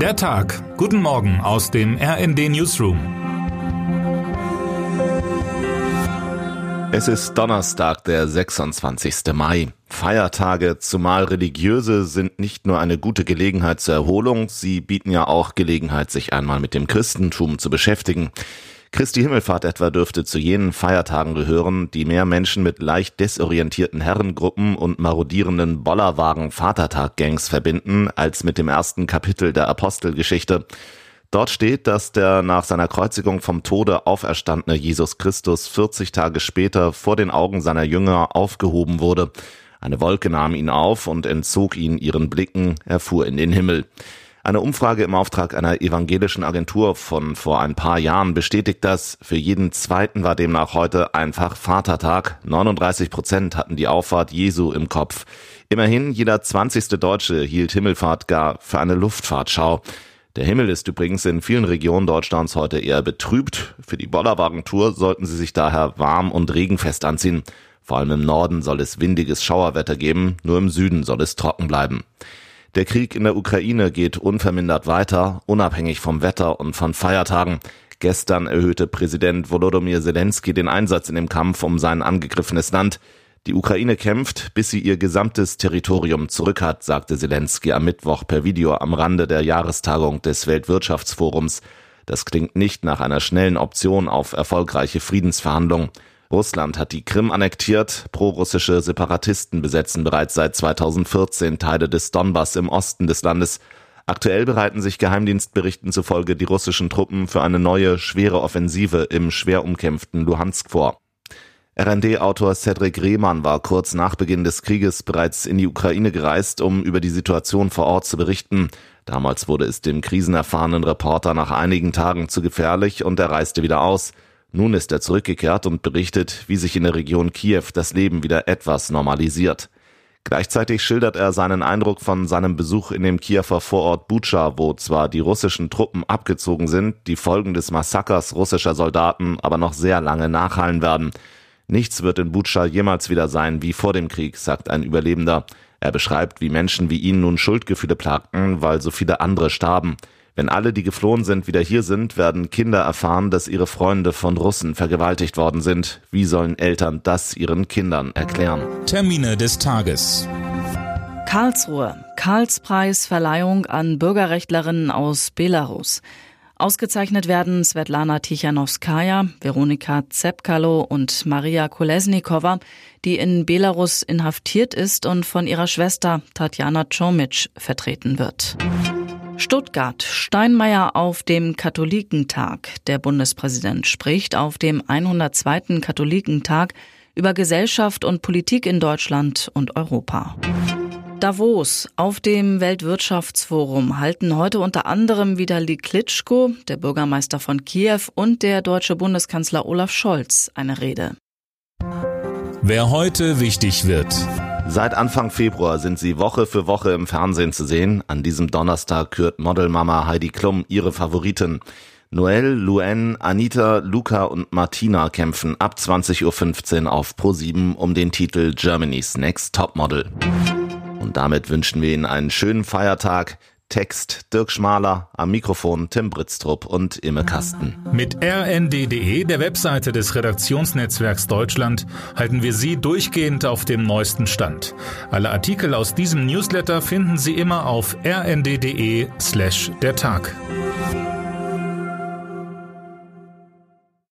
Der Tag. Guten Morgen aus dem RND Newsroom. Es ist Donnerstag, der 26. Mai. Feiertage, zumal religiöse, sind nicht nur eine gute Gelegenheit zur Erholung, sie bieten ja auch Gelegenheit, sich einmal mit dem Christentum zu beschäftigen. Christi Himmelfahrt etwa dürfte zu jenen Feiertagen gehören, die mehr Menschen mit leicht desorientierten Herrengruppen und marodierenden Bollerwagen Vatertag-Gangs verbinden, als mit dem ersten Kapitel der Apostelgeschichte. Dort steht, dass der nach seiner Kreuzigung vom Tode auferstandene Jesus Christus 40 Tage später vor den Augen seiner Jünger aufgehoben wurde. Eine Wolke nahm ihn auf und entzog ihn ihren Blicken, er fuhr in den Himmel. Eine Umfrage im Auftrag einer evangelischen Agentur von vor ein paar Jahren bestätigt das. Für jeden zweiten war demnach heute einfach Vatertag. 39 Prozent hatten die Auffahrt Jesu im Kopf. Immerhin jeder 20. Deutsche hielt Himmelfahrt gar für eine Luftfahrtschau. Der Himmel ist übrigens in vielen Regionen Deutschlands heute eher betrübt. Für die Bollerwagentour sollten Sie sich daher warm und regenfest anziehen. Vor allem im Norden soll es windiges Schauerwetter geben, nur im Süden soll es trocken bleiben. Der Krieg in der Ukraine geht unvermindert weiter, unabhängig vom Wetter und von Feiertagen. Gestern erhöhte Präsident Volodymyr Zelensky den Einsatz in dem Kampf um sein angegriffenes Land. Die Ukraine kämpft, bis sie ihr gesamtes Territorium zurück hat, sagte Zelensky am Mittwoch per Video am Rande der Jahrestagung des Weltwirtschaftsforums. Das klingt nicht nach einer schnellen Option auf erfolgreiche Friedensverhandlungen. Russland hat die Krim annektiert, prorussische Separatisten besetzen bereits seit 2014 Teile des Donbass im Osten des Landes. Aktuell bereiten sich Geheimdienstberichten zufolge die russischen Truppen für eine neue, schwere Offensive im schwer umkämpften Luhansk vor. RND-Autor Cedric Rehmann war kurz nach Beginn des Krieges bereits in die Ukraine gereist, um über die Situation vor Ort zu berichten. Damals wurde es dem krisenerfahrenen Reporter nach einigen Tagen zu gefährlich und er reiste wieder aus. Nun ist er zurückgekehrt und berichtet, wie sich in der Region Kiew das Leben wieder etwas normalisiert. Gleichzeitig schildert er seinen Eindruck von seinem Besuch in dem Kiewer Vorort Bucha, wo zwar die russischen Truppen abgezogen sind, die Folgen des Massakers russischer Soldaten aber noch sehr lange nachhallen werden. Nichts wird in Bucha jemals wieder sein wie vor dem Krieg, sagt ein Überlebender. Er beschreibt, wie Menschen wie ihn nun Schuldgefühle plagten, weil so viele andere starben. Wenn alle, die geflohen sind, wieder hier sind, werden Kinder erfahren, dass ihre Freunde von Russen vergewaltigt worden sind. Wie sollen Eltern das ihren Kindern erklären? Termine des Tages. Karlsruhe. Karlspreisverleihung an Bürgerrechtlerinnen aus Belarus. Ausgezeichnet werden Svetlana Tichanowskaja, Veronika Zepkalo und Maria Kolesnikova, die in Belarus inhaftiert ist und von ihrer Schwester Tatjana Chomic vertreten wird. Stuttgart. Steinmeier auf dem Katholikentag. Der Bundespräsident spricht auf dem 102. Katholikentag über Gesellschaft und Politik in Deutschland und Europa. Davos. Auf dem Weltwirtschaftsforum halten heute unter anderem Vitali Klitschko, der Bürgermeister von Kiew und der deutsche Bundeskanzler Olaf Scholz eine Rede. Wer heute wichtig wird. Seit Anfang Februar sind sie Woche für Woche im Fernsehen zu sehen. An diesem Donnerstag kürt Modelmama Heidi Klum ihre Favoriten. Noelle, Luen, Anita, Luca und Martina kämpfen ab 20.15 Uhr auf Pro7 um den Titel Germany's Next Topmodel. Und damit wünschen wir Ihnen einen schönen Feiertag. Text Dirk Schmaler, am Mikrofon Tim Britztrup und Imme Kasten. Mit rnd.de, der Webseite des Redaktionsnetzwerks Deutschland, halten wir Sie durchgehend auf dem neuesten Stand. Alle Artikel aus diesem Newsletter finden Sie immer auf rnd.de slash der Tag.